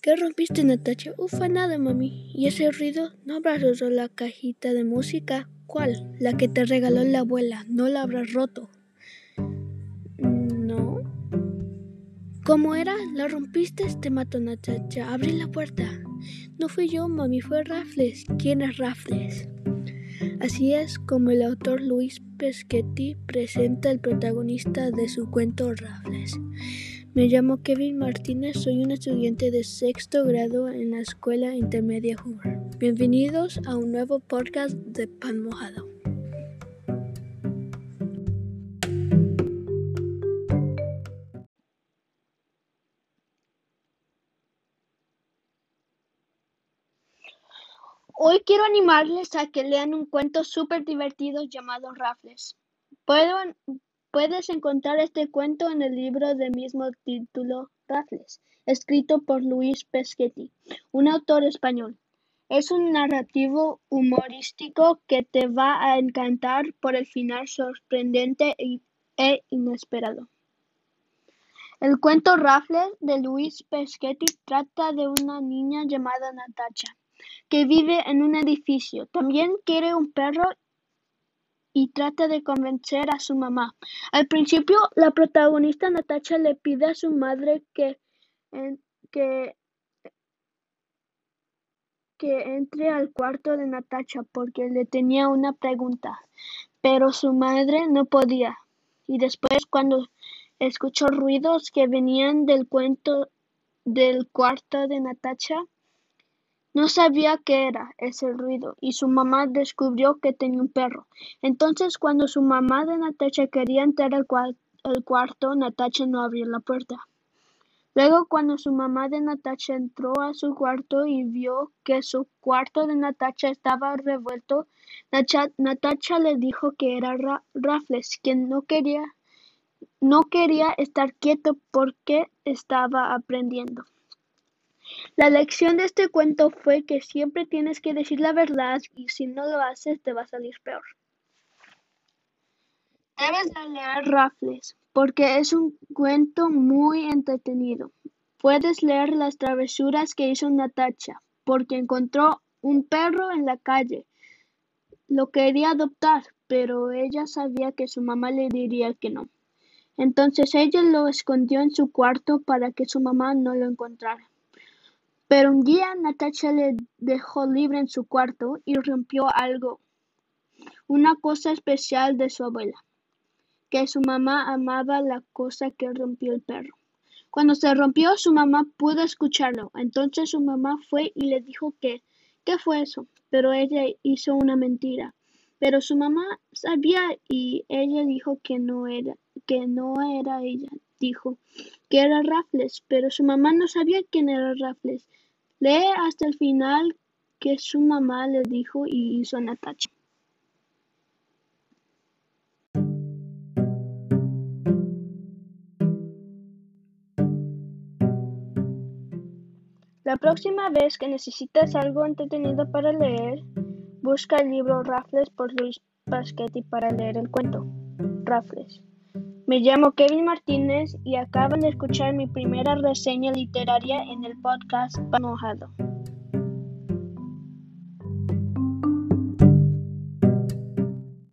¿Qué rompiste, Natacha? Ufa, nada, mami. ¿Y ese ruido? ¿No habrás roto la cajita de música? ¿Cuál? La que te regaló la abuela. ¿No la habrás roto? No. ¿Cómo era? ¿La rompiste? Te mató Natacha. Abre la puerta. No fui yo, mami, fue Raffles. ¿Quién es Raffles? Así es como el autor Luis Peschetti presenta el protagonista de su cuento Raffles. Me llamo Kevin Martínez, soy un estudiante de sexto grado en la Escuela Intermedia Hoover. Bienvenidos a un nuevo podcast de Pan Mojado. Hoy quiero animarles a que lean un cuento súper divertido llamado Raffles. Puedes encontrar este cuento en el libro de mismo título Raffles, escrito por Luis Peschetti, un autor español. Es un narrativo humorístico que te va a encantar por el final sorprendente e inesperado. El cuento Raffles de Luis Peschetti trata de una niña llamada Natacha que vive en un edificio. También quiere un perro y trata de convencer a su mamá. Al principio, la protagonista Natacha le pide a su madre que, que, que entre al cuarto de Natacha porque le tenía una pregunta, pero su madre no podía. Y después, cuando escuchó ruidos que venían del cuento del cuarto de Natacha, no sabía qué era ese ruido y su mamá descubrió que tenía un perro. Entonces cuando su mamá de Natacha quería entrar al, cuarto, Natacha no abrió la puerta. Luego cuando su mamá de Natacha entró a su cuarto y vio que su cuarto de Natacha estaba revuelto, Natacha le dijo que era Raffles, quien no quería, no quería estar quieto porque estaba aprendiendo. La lección de este cuento fue que siempre tienes que decir la verdad y si no lo haces te va a salir peor. Debes de leer Raffles porque es un cuento muy entretenido. Puedes leer las travesuras que hizo Natacha porque encontró un perro en la calle. Lo quería adoptar, pero ella sabía que su mamá le diría que no. Entonces ella lo escondió en su cuarto para que su mamá no lo encontrara. Pero un día Natacha le dejó libre en su cuarto y rompió algo, una cosa especial de su abuela, que su mamá amaba la cosa que rompió el perro. Cuando se rompió, su mamá pudo escucharlo. Entonces su mamá fue y le dijo que, ¿qué fue eso? Pero ella hizo una mentira. Pero su mamá sabía y ella dijo que no era, que no era ella. Dijo que era Raffles, pero su mamá no sabía quién era Raffles. Lee hasta el final que su mamá le dijo y hizo Natacha. La próxima vez que necesitas algo entretenido para leer, busca el libro Raffles por Luis Paschetti para leer el cuento. Raffles. Me llamo Kevin Martínez y acaban de escuchar mi primera reseña literaria en el podcast Mojado.